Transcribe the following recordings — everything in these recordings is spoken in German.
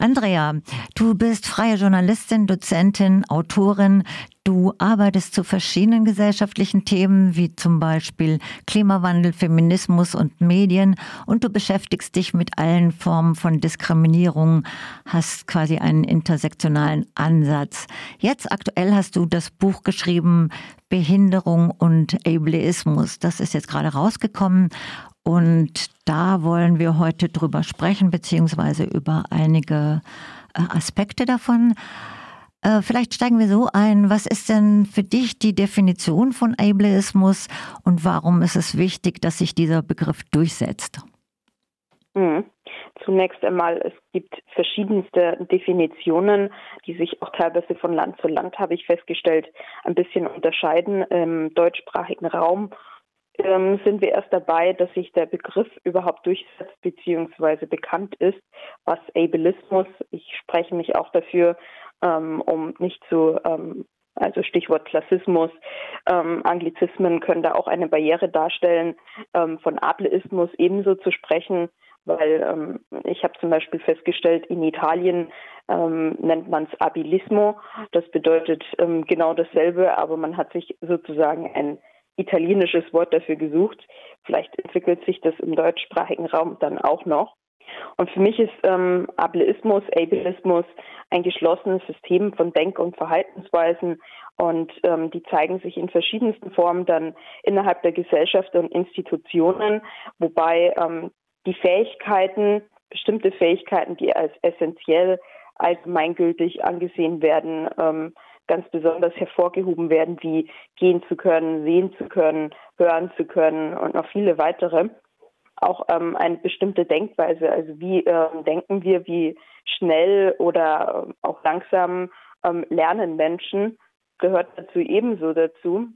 Andrea, du bist freie Journalistin, Dozentin, Autorin. Du arbeitest zu verschiedenen gesellschaftlichen Themen wie zum Beispiel Klimawandel, Feminismus und Medien und du beschäftigst dich mit allen Formen von Diskriminierung, hast quasi einen intersektionalen Ansatz. Jetzt aktuell hast du das Buch geschrieben Behinderung und Ableismus. Das ist jetzt gerade rausgekommen und da wollen wir heute drüber sprechen, beziehungsweise über einige äh, Aspekte davon. Äh, vielleicht steigen wir so ein. Was ist denn für dich die Definition von Ableismus und warum ist es wichtig, dass sich dieser Begriff durchsetzt? Mhm. Zunächst einmal, es gibt verschiedenste Definitionen, die sich auch teilweise von Land zu Land, habe ich festgestellt, ein bisschen unterscheiden. Im deutschsprachigen Raum ähm, sind wir erst dabei, dass sich der Begriff überhaupt durchsetzt bzw. bekannt ist, was Ableismus, ich spreche mich auch dafür, ähm, um nicht zu, ähm, also Stichwort Klassismus, ähm, Anglizismen können da auch eine Barriere darstellen, ähm, von Ableismus ebenso zu sprechen, weil ähm, ich habe zum Beispiel festgestellt, in Italien ähm, nennt man es Abilismo. Das bedeutet ähm, genau dasselbe, aber man hat sich sozusagen ein italienisches Wort dafür gesucht. Vielleicht entwickelt sich das im deutschsprachigen Raum dann auch noch. Und für mich ist ähm, Ableismus, Ableismus ein geschlossenes System von Denk- und Verhaltensweisen und ähm, die zeigen sich in verschiedensten Formen dann innerhalb der Gesellschaft und Institutionen, wobei ähm, die Fähigkeiten, bestimmte Fähigkeiten, die als essentiell allgemeingültig angesehen werden, ähm, ganz besonders hervorgehoben werden, wie gehen zu können, sehen zu können, hören zu können und noch viele weitere. Auch ähm, eine bestimmte Denkweise, also wie ähm, denken wir, wie schnell oder ähm, auch langsam ähm, lernen Menschen, gehört dazu ebenso dazu.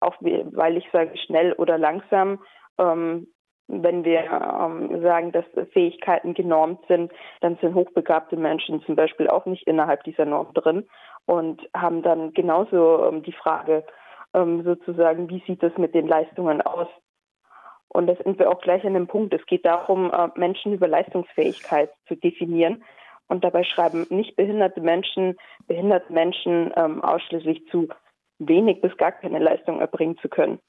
Auch weil ich sage schnell oder langsam, ähm, wenn wir ähm, sagen, dass Fähigkeiten genormt sind, dann sind hochbegabte Menschen zum Beispiel auch nicht innerhalb dieser Norm drin und haben dann genauso ähm, die Frage ähm, sozusagen, wie sieht es mit den Leistungen aus? Und das sind wir auch gleich an dem Punkt. Es geht darum, äh, Menschen über Leistungsfähigkeit zu definieren. Und dabei schreiben nicht behinderte Menschen, behinderte Menschen ähm, ausschließlich zu, wenig bis gar keine Leistung erbringen zu können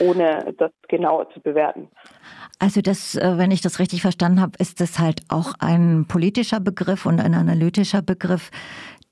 ohne das genauer zu bewerten. Also das, äh, wenn ich das richtig verstanden habe, ist das halt auch ein politischer Begriff und ein analytischer Begriff,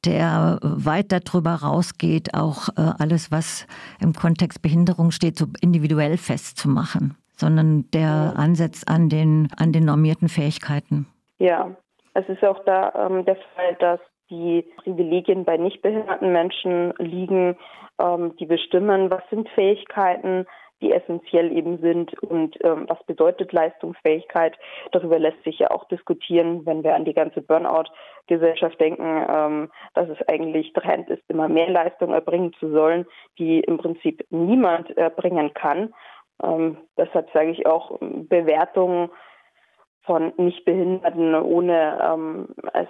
der weit darüber rausgeht, auch äh, alles, was im Kontext Behinderung steht, so individuell festzumachen, sondern der ansetzt an den, an den normierten Fähigkeiten. Ja, es ist auch da ähm, der Fall, dass die Privilegien bei nicht behinderten Menschen liegen, ähm, die bestimmen, was sind Fähigkeiten, die essentiell eben sind und ähm, was bedeutet Leistungsfähigkeit. Darüber lässt sich ja auch diskutieren, wenn wir an die ganze Burnout-Gesellschaft denken, ähm, dass es eigentlich Trend ist, immer mehr Leistung erbringen zu sollen, die im Prinzip niemand erbringen kann. Ähm, deshalb sage ich auch Bewertungen von Nichtbehinderten, ohne ähm, es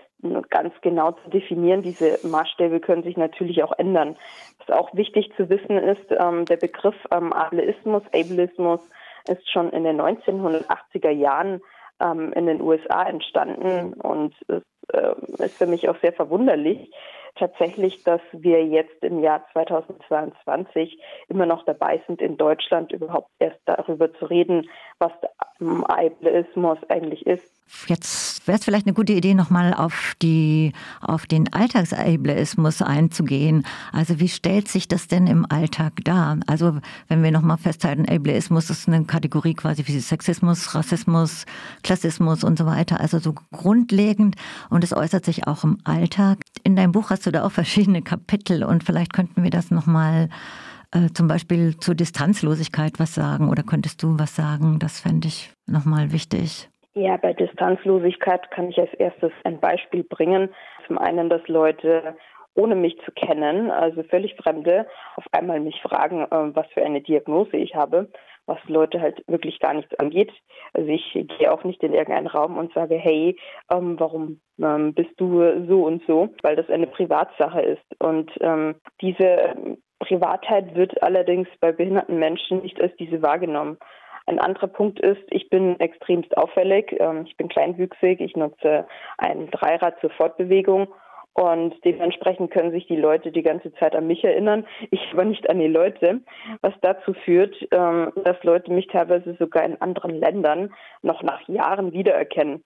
ganz genau zu definieren. Diese Maßstäbe können sich natürlich auch ändern. Was auch wichtig zu wissen ist, ähm, der Begriff ähm, Ableismus, Ableismus ist schon in den 1980er Jahren ähm, in den USA entstanden und es äh, ist für mich auch sehr verwunderlich, tatsächlich, dass wir jetzt im Jahr 2022 immer noch dabei sind, in Deutschland überhaupt erst darüber zu reden, was Ableismus eigentlich ist. Jetzt wäre es vielleicht eine gute Idee, nochmal auf, die, auf den Alltagsableismus einzugehen. Also wie stellt sich das denn im Alltag dar? Also wenn wir nochmal festhalten, Ableismus ist eine Kategorie quasi wie Sexismus, Rassismus, Klassismus und so weiter. Also so grundlegend und es äußert sich auch im Alltag. In deinem Buch hast du da auch verschiedene Kapitel und vielleicht könnten wir das nochmal äh, zum Beispiel zur Distanzlosigkeit was sagen oder könntest du was sagen? Das fände ich nochmal wichtig. Ja, bei Distanzlosigkeit kann ich als erstes ein Beispiel bringen. Zum einen, dass Leute ohne mich zu kennen, also völlig Fremde, auf einmal mich fragen, äh, was für eine Diagnose ich habe, was Leute halt wirklich gar nichts angeht. Also ich gehe auch nicht in irgendeinen Raum und sage, hey, ähm, warum ähm, bist du so und so, weil das eine Privatsache ist. Und ähm, diese Privatheit wird allerdings bei behinderten Menschen nicht als diese wahrgenommen. Ein anderer Punkt ist, ich bin extremst auffällig. Ähm, ich bin kleinwüchsig. Ich nutze ein Dreirad zur Fortbewegung. Und dementsprechend können sich die Leute die ganze Zeit an mich erinnern, ich aber nicht an die Leute, was dazu führt, ähm, dass Leute mich teilweise sogar in anderen Ländern noch nach Jahren wiedererkennen.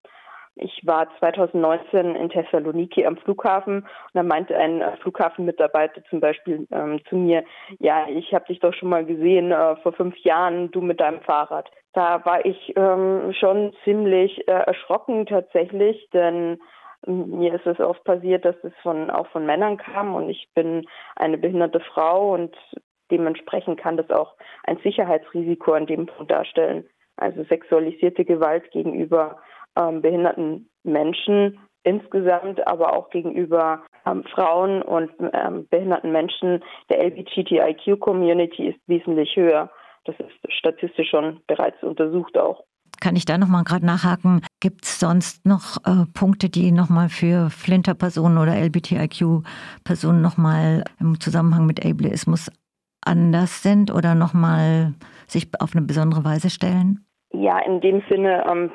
Ich war 2019 in Thessaloniki am Flughafen und da meinte ein äh, Flughafenmitarbeiter zum Beispiel ähm, zu mir, ja, ich habe dich doch schon mal gesehen äh, vor fünf Jahren, du mit deinem Fahrrad. Da war ich ähm, schon ziemlich äh, erschrocken tatsächlich, denn mir ist es oft passiert, dass es von, auch von Männern kam und ich bin eine behinderte Frau und dementsprechend kann das auch ein Sicherheitsrisiko an dem Punkt darstellen. Also sexualisierte Gewalt gegenüber ähm, behinderten Menschen insgesamt, aber auch gegenüber ähm, Frauen und ähm, behinderten Menschen der LGBTIQ-Community ist wesentlich höher. Das ist statistisch schon bereits untersucht auch. Kann ich da nochmal gerade nachhaken? Gibt es sonst noch äh, Punkte, die nochmal für Flinter-Personen oder LGBTIQ-Personen nochmal im Zusammenhang mit Ableismus anders sind oder nochmal sich auf eine besondere Weise stellen? Ja, in dem Sinne ähm,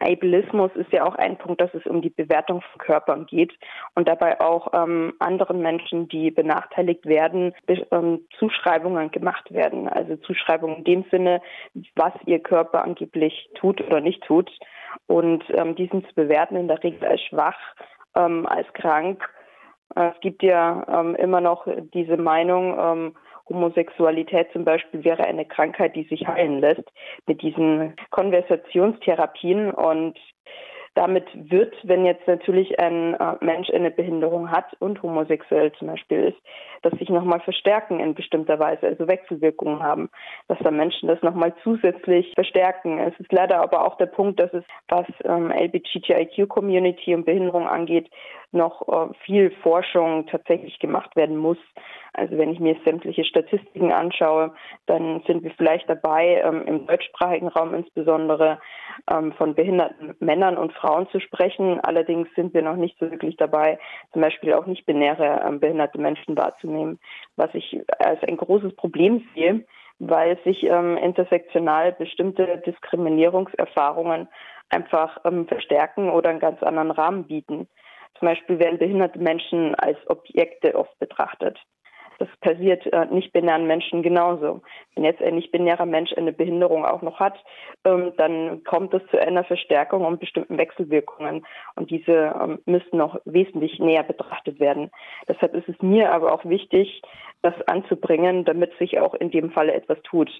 Ableismus ist ja auch ein Punkt, dass es um die Bewertung von Körpern geht und dabei auch ähm, anderen Menschen, die benachteiligt werden, ähm, Zuschreibungen gemacht werden. Also Zuschreibungen in dem Sinne, was ihr Körper angeblich tut oder nicht tut. Und ähm, diesen zu bewerten in der Regel als schwach, ähm, als krank. Äh, es gibt ja ähm, immer noch diese Meinung, ähm, Homosexualität zum Beispiel wäre eine Krankheit, die sich heilen lässt mit diesen Konversationstherapien und damit wird, wenn jetzt natürlich ein äh, Mensch eine Behinderung hat und homosexuell zum Beispiel ist, das sich nochmal verstärken in bestimmter Weise, also Wechselwirkungen haben, dass da Menschen das nochmal zusätzlich verstärken. Es ist leider aber auch der Punkt, dass es, was ähm, LGBTIQ-Community und Behinderung angeht, noch äh, viel Forschung tatsächlich gemacht werden muss. Also wenn ich mir sämtliche Statistiken anschaue, dann sind wir vielleicht dabei, ähm, im deutschsprachigen Raum insbesondere ähm, von behinderten Männern und Frauen zu sprechen. Allerdings sind wir noch nicht so wirklich dabei, zum Beispiel auch nicht binäre ähm, behinderte Menschen wahrzunehmen, was ich als ein großes Problem sehe, weil sich ähm, intersektional bestimmte Diskriminierungserfahrungen einfach ähm, verstärken oder einen ganz anderen Rahmen bieten. Zum Beispiel werden behinderte Menschen als Objekte oft betrachtet. Das passiert äh, nicht-binären Menschen genauso. Wenn jetzt ein nicht-binärer Mensch eine Behinderung auch noch hat, ähm, dann kommt es zu einer Verstärkung und bestimmten Wechselwirkungen. Und diese ähm, müssten noch wesentlich näher betrachtet werden. Deshalb ist es mir aber auch wichtig, das anzubringen, damit sich auch in dem Falle etwas tut.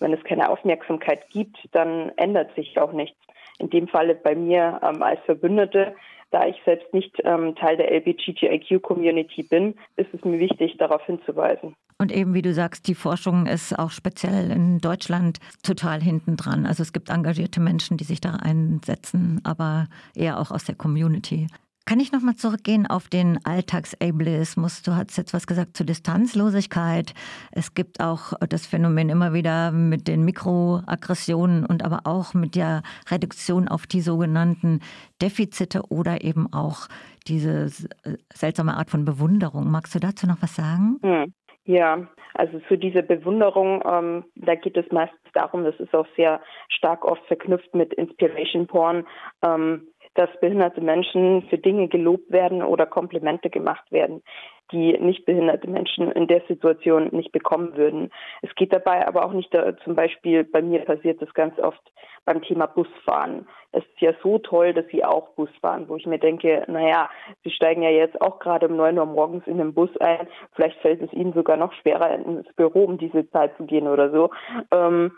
Wenn es keine Aufmerksamkeit gibt, dann ändert sich auch nichts. In dem Falle bei mir ähm, als Verbündete da ich selbst nicht ähm, Teil der LGBTIQ-Community bin, ist es mir wichtig, darauf hinzuweisen. Und eben, wie du sagst, die Forschung ist auch speziell in Deutschland total hinten dran. Also es gibt engagierte Menschen, die sich da einsetzen, aber eher auch aus der Community. Kann ich nochmal zurückgehen auf den Alltagsableismus? Du hast jetzt was gesagt zur Distanzlosigkeit. Es gibt auch das Phänomen immer wieder mit den Mikroaggressionen und aber auch mit der Reduktion auf die sogenannten Defizite oder eben auch diese seltsame Art von Bewunderung. Magst du dazu noch was sagen? Hm. Ja, also zu dieser Bewunderung, ähm, da geht es meistens darum, das ist auch sehr stark oft verknüpft mit Inspiration Porn. Ähm, dass behinderte Menschen für Dinge gelobt werden oder Komplimente gemacht werden, die nicht behinderte Menschen in der Situation nicht bekommen würden. Es geht dabei aber auch nicht, da, zum Beispiel bei mir passiert das ganz oft beim Thema Busfahren. Es ist ja so toll, dass sie auch Bus fahren, wo ich mir denke, naja, sie steigen ja jetzt auch gerade um neun Uhr morgens in den Bus ein. Vielleicht fällt es ihnen sogar noch schwerer, ins Büro um diese Zeit zu gehen oder so. Ähm,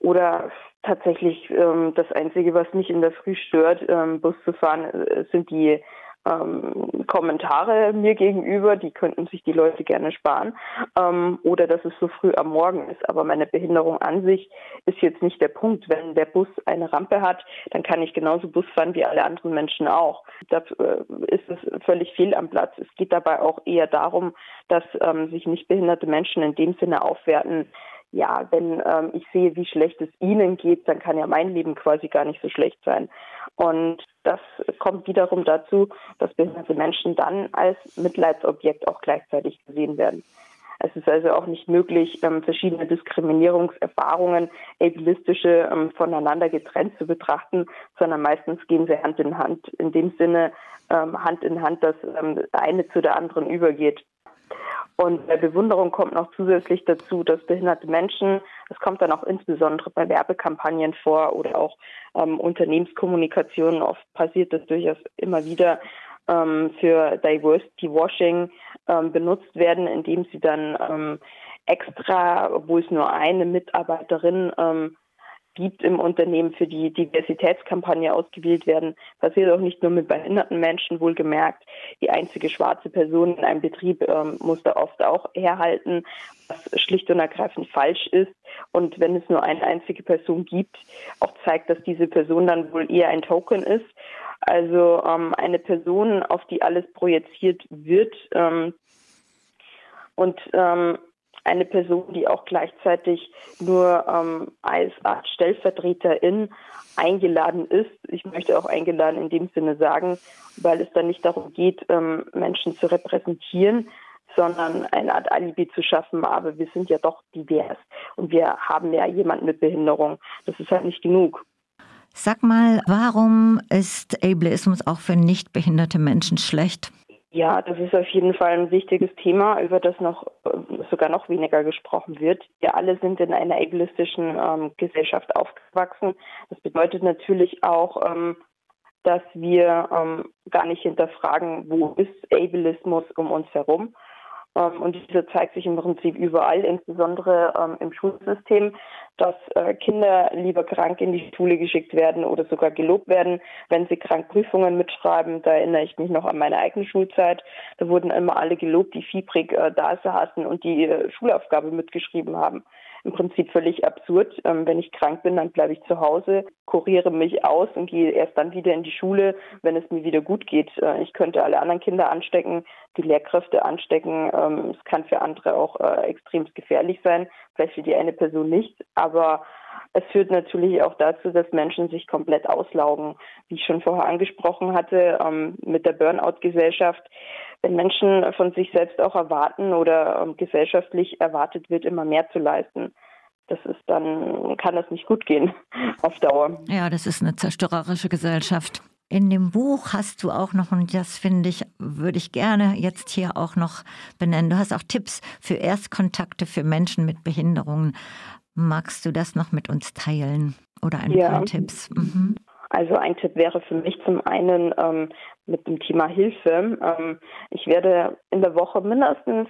oder tatsächlich ähm, das Einzige, was mich in der Früh stört, ähm, Bus zu fahren, äh, sind die ähm, Kommentare mir gegenüber, die könnten sich die Leute gerne sparen. Ähm, oder dass es so früh am Morgen ist. Aber meine Behinderung an sich ist jetzt nicht der Punkt. Wenn der Bus eine Rampe hat, dann kann ich genauso Bus fahren wie alle anderen Menschen auch. Da äh, ist es völlig fehl am Platz. Es geht dabei auch eher darum, dass ähm, sich nicht behinderte Menschen in dem Sinne aufwerten, ja, wenn ähm, ich sehe, wie schlecht es ihnen geht, dann kann ja mein Leben quasi gar nicht so schlecht sein. Und das kommt wiederum dazu, dass behinderte Menschen dann als Mitleidsobjekt auch gleichzeitig gesehen werden. Es ist also auch nicht möglich, ähm, verschiedene Diskriminierungserfahrungen, ableistische, ähm, voneinander getrennt zu betrachten, sondern meistens gehen sie Hand in Hand. In dem Sinne ähm, Hand in Hand, dass ähm, eine zu der anderen übergeht. Und bei Bewunderung kommt noch zusätzlich dazu, dass behinderte Menschen, das kommt dann auch insbesondere bei Werbekampagnen vor oder auch ähm, Unternehmenskommunikationen, oft passiert das durchaus immer wieder, ähm, für Diversity Washing ähm, benutzt werden, indem sie dann ähm, extra, obwohl es nur eine Mitarbeiterin ähm, gibt im Unternehmen für die Diversitätskampagne ausgewählt werden, passiert auch nicht nur mit behinderten Menschen, wohlgemerkt. Die einzige schwarze Person in einem Betrieb ähm, muss da oft auch herhalten, was schlicht und ergreifend falsch ist. Und wenn es nur eine einzige Person gibt, auch zeigt, dass diese Person dann wohl eher ein Token ist. Also ähm, eine Person, auf die alles projiziert wird. Ähm, und ähm, eine Person, die auch gleichzeitig nur ähm, als Art Stellvertreterin eingeladen ist. Ich möchte auch eingeladen in dem Sinne sagen, weil es dann nicht darum geht, ähm, Menschen zu repräsentieren, sondern eine Art Alibi zu schaffen. Aber wir sind ja doch divers und wir haben ja jemanden mit Behinderung. Das ist halt nicht genug. Sag mal, warum ist Ableismus auch für nicht behinderte Menschen schlecht? Ja, das ist auf jeden Fall ein wichtiges Thema, über das noch äh, sogar noch weniger gesprochen wird. Wir alle sind in einer ableistischen ähm, Gesellschaft aufgewachsen. Das bedeutet natürlich auch, ähm, dass wir ähm, gar nicht hinterfragen, wo ist Ableismus um uns herum. Ähm, und dieser zeigt sich im Prinzip überall, insbesondere ähm, im Schulsystem, dass äh, Kinder lieber krank in die Schule geschickt werden oder sogar gelobt werden, wenn sie krank Prüfungen mitschreiben. Da erinnere ich mich noch an meine eigene Schulzeit. Da wurden immer alle gelobt, die fiebrig äh, da saßen und die äh, Schulaufgabe mitgeschrieben haben im Prinzip völlig absurd. Ähm, wenn ich krank bin, dann bleibe ich zu Hause, kuriere mich aus und gehe erst dann wieder in die Schule, wenn es mir wieder gut geht. Äh, ich könnte alle anderen Kinder anstecken, die Lehrkräfte anstecken. Ähm, es kann für andere auch äh, extrem gefährlich sein, vielleicht für die eine Person nicht, aber es führt natürlich auch dazu, dass Menschen sich komplett auslaugen. Wie ich schon vorher angesprochen hatte, ähm, mit der Burnout-Gesellschaft, wenn Menschen von sich selbst auch erwarten oder ähm, gesellschaftlich erwartet wird, immer mehr zu leisten, das ist dann, kann das nicht gut gehen auf Dauer. Ja, das ist eine zerstörerische Gesellschaft. In dem Buch hast du auch noch, und das finde ich, würde ich gerne jetzt hier auch noch benennen, du hast auch Tipps für Erstkontakte für Menschen mit Behinderungen. Magst du das noch mit uns teilen oder ein ja. paar Tipps? Mhm. Also ein Tipp wäre für mich zum einen ähm, mit dem Thema Hilfe. Ähm, ich werde in der Woche mindestens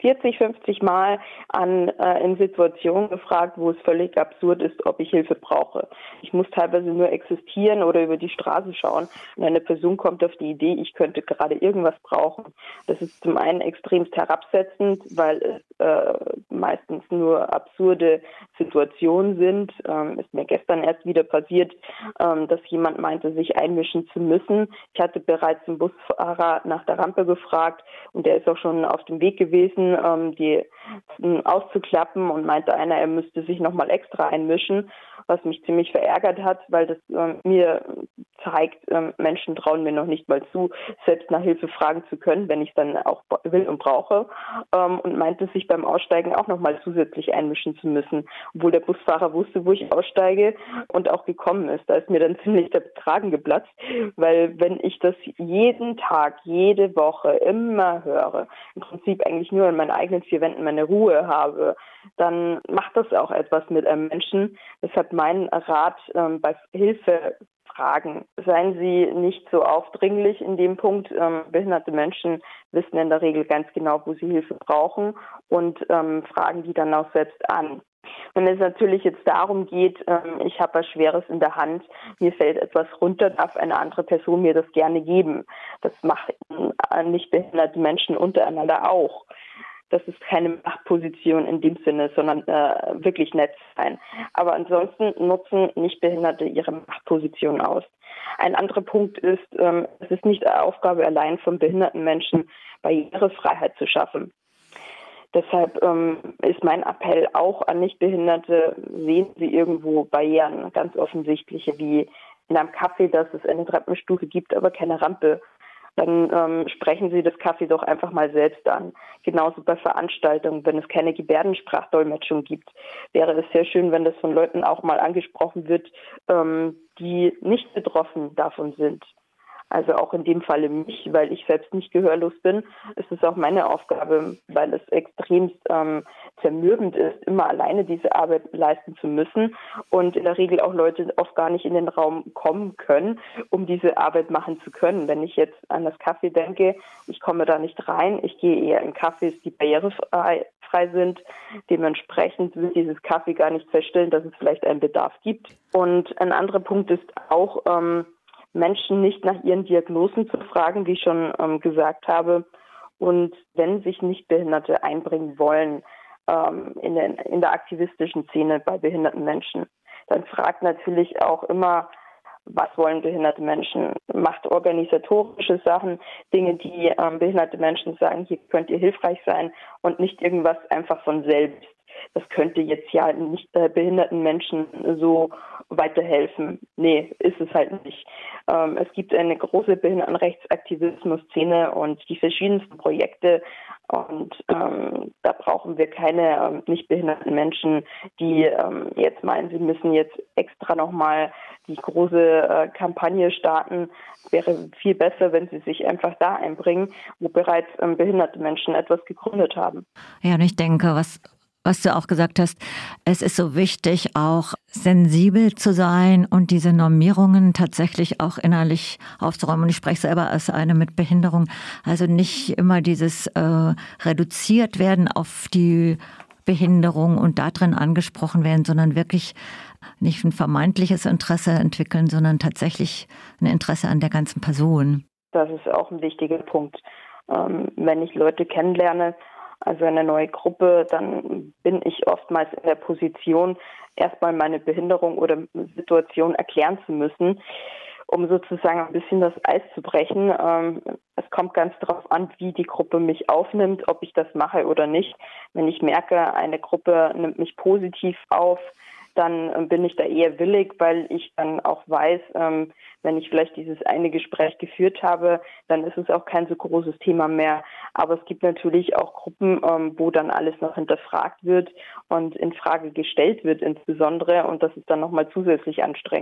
40, 50 Mal an, äh, in Situationen gefragt, wo es völlig absurd ist, ob ich Hilfe brauche. Ich muss teilweise nur existieren oder über die Straße schauen und eine Person kommt auf die Idee, ich könnte gerade irgendwas brauchen. Das ist zum einen extremst herabsetzend, weil äh, meistens nur absurde Situationen sind. Ähm, ist mir gestern erst wieder passiert, ähm, dass jemand meinte, sich einmischen zu müssen. Ich hatte bereits den Busfahrer nach der Rampe gefragt und der ist auch schon auf dem Weg gewesen ähm, die auszuklappen und meinte einer, er müsste sich nochmal extra einmischen, was mich ziemlich verärgert hat, weil das ähm, mir zeigt, ähm, Menschen trauen mir noch nicht mal zu, selbst nach Hilfe fragen zu können, wenn ich es dann auch will und brauche. Ähm, und meinte sich beim Aussteigen auch nochmal zusätzlich einmischen zu müssen, obwohl der Busfahrer wusste, wo ich aussteige und auch gekommen ist. Da ist mir dann ziemlich der Kragen geplatzt, weil wenn ich das jeden Tag, jede Woche immer höre, im Prinzip eigentlich nur in meinen eigenen vier Wänden meine Ruhe habe, dann macht das auch etwas mit einem Menschen. Deshalb mein Rat ähm, bei Hilfe fragen. Seien Sie nicht so aufdringlich in dem Punkt. Ähm, behinderte Menschen wissen in der Regel ganz genau, wo sie Hilfe brauchen und ähm, fragen die dann auch selbst an. Wenn es natürlich jetzt darum geht, ähm, ich habe was Schweres in der Hand, mir fällt etwas runter, darf eine andere Person mir das gerne geben. Das machen äh, nicht behinderte Menschen untereinander auch das ist keine Machtposition in dem Sinne, sondern äh, wirklich nett sein. Aber ansonsten nutzen Nichtbehinderte ihre Machtposition aus. Ein anderer Punkt ist, ähm, es ist nicht Aufgabe allein von behinderten Menschen, Barrierefreiheit zu schaffen. Deshalb ähm, ist mein Appell auch an Nichtbehinderte, sehen Sie irgendwo Barrieren, ganz offensichtliche, wie in einem Café, dass es eine Treppenstufe gibt, aber keine Rampe dann ähm, sprechen Sie das Kaffee doch einfach mal selbst an. Genauso bei Veranstaltungen, wenn es keine Gebärdensprachdolmetschung gibt, wäre es sehr schön, wenn das von Leuten auch mal angesprochen wird, ähm, die nicht betroffen davon sind. Also auch in dem Falle mich, weil ich selbst nicht gehörlos bin, ist es auch meine Aufgabe, weil es extremst ähm, zermürbend ist, immer alleine diese Arbeit leisten zu müssen und in der Regel auch Leute oft gar nicht in den Raum kommen können, um diese Arbeit machen zu können. Wenn ich jetzt an das Kaffee denke, ich komme da nicht rein, ich gehe eher in Cafés, die barrierefrei sind. Dementsprechend wird dieses Kaffee gar nicht feststellen, dass es vielleicht einen Bedarf gibt. Und ein anderer Punkt ist auch, ähm, Menschen nicht nach ihren Diagnosen zu fragen, wie ich schon ähm, gesagt habe. Und wenn sich Nichtbehinderte einbringen wollen ähm, in, den, in der aktivistischen Szene bei behinderten Menschen, dann fragt natürlich auch immer, was wollen behinderte Menschen? Macht organisatorische Sachen, Dinge, die ähm, behinderte Menschen sagen, hier könnt ihr hilfreich sein und nicht irgendwas einfach von selbst das könnte jetzt ja nicht äh, behinderten Menschen so weiterhelfen. Nee, ist es halt nicht. Ähm, es gibt eine große Behindertenrechtsaktivismus-Szene und die verschiedensten Projekte und ähm, da brauchen wir keine ähm, nicht behinderten Menschen, die ähm, jetzt meinen, sie müssen jetzt extra nochmal die große äh, Kampagne starten. Wäre viel besser, wenn sie sich einfach da einbringen, wo bereits ähm, behinderte Menschen etwas gegründet haben. Ja, und ich denke, was was du auch gesagt hast, es ist so wichtig, auch sensibel zu sein und diese Normierungen tatsächlich auch innerlich aufzuräumen. Und ich spreche selber als eine mit Behinderung. Also nicht immer dieses äh, reduziert werden auf die Behinderung und darin angesprochen werden, sondern wirklich nicht ein vermeintliches Interesse entwickeln, sondern tatsächlich ein Interesse an der ganzen Person. Das ist auch ein wichtiger Punkt. Ähm, wenn ich Leute kennenlerne, also eine neue Gruppe, dann bin ich oftmals in der Position, erstmal meine Behinderung oder Situation erklären zu müssen, um sozusagen ein bisschen das Eis zu brechen. Ähm, es kommt ganz darauf an, wie die Gruppe mich aufnimmt, ob ich das mache oder nicht. Wenn ich merke, eine Gruppe nimmt mich positiv auf, dann ähm, bin ich da eher willig, weil ich dann auch weiß, ähm, wenn ich vielleicht dieses eine Gespräch geführt habe, dann ist es auch kein so großes Thema mehr. Aber es gibt natürlich auch Gruppen, ähm, wo dann alles noch hinterfragt wird und in Frage gestellt wird insbesondere und das ist dann nochmal zusätzlich anstrengend.